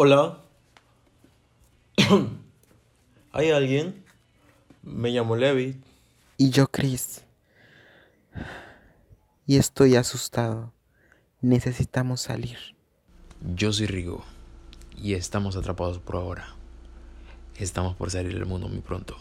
Hola. ¿Hay alguien? Me llamo Levi. Y yo, Chris. Y estoy asustado. Necesitamos salir. Yo soy Rigo. Y estamos atrapados por ahora. Estamos por salir del mundo muy pronto.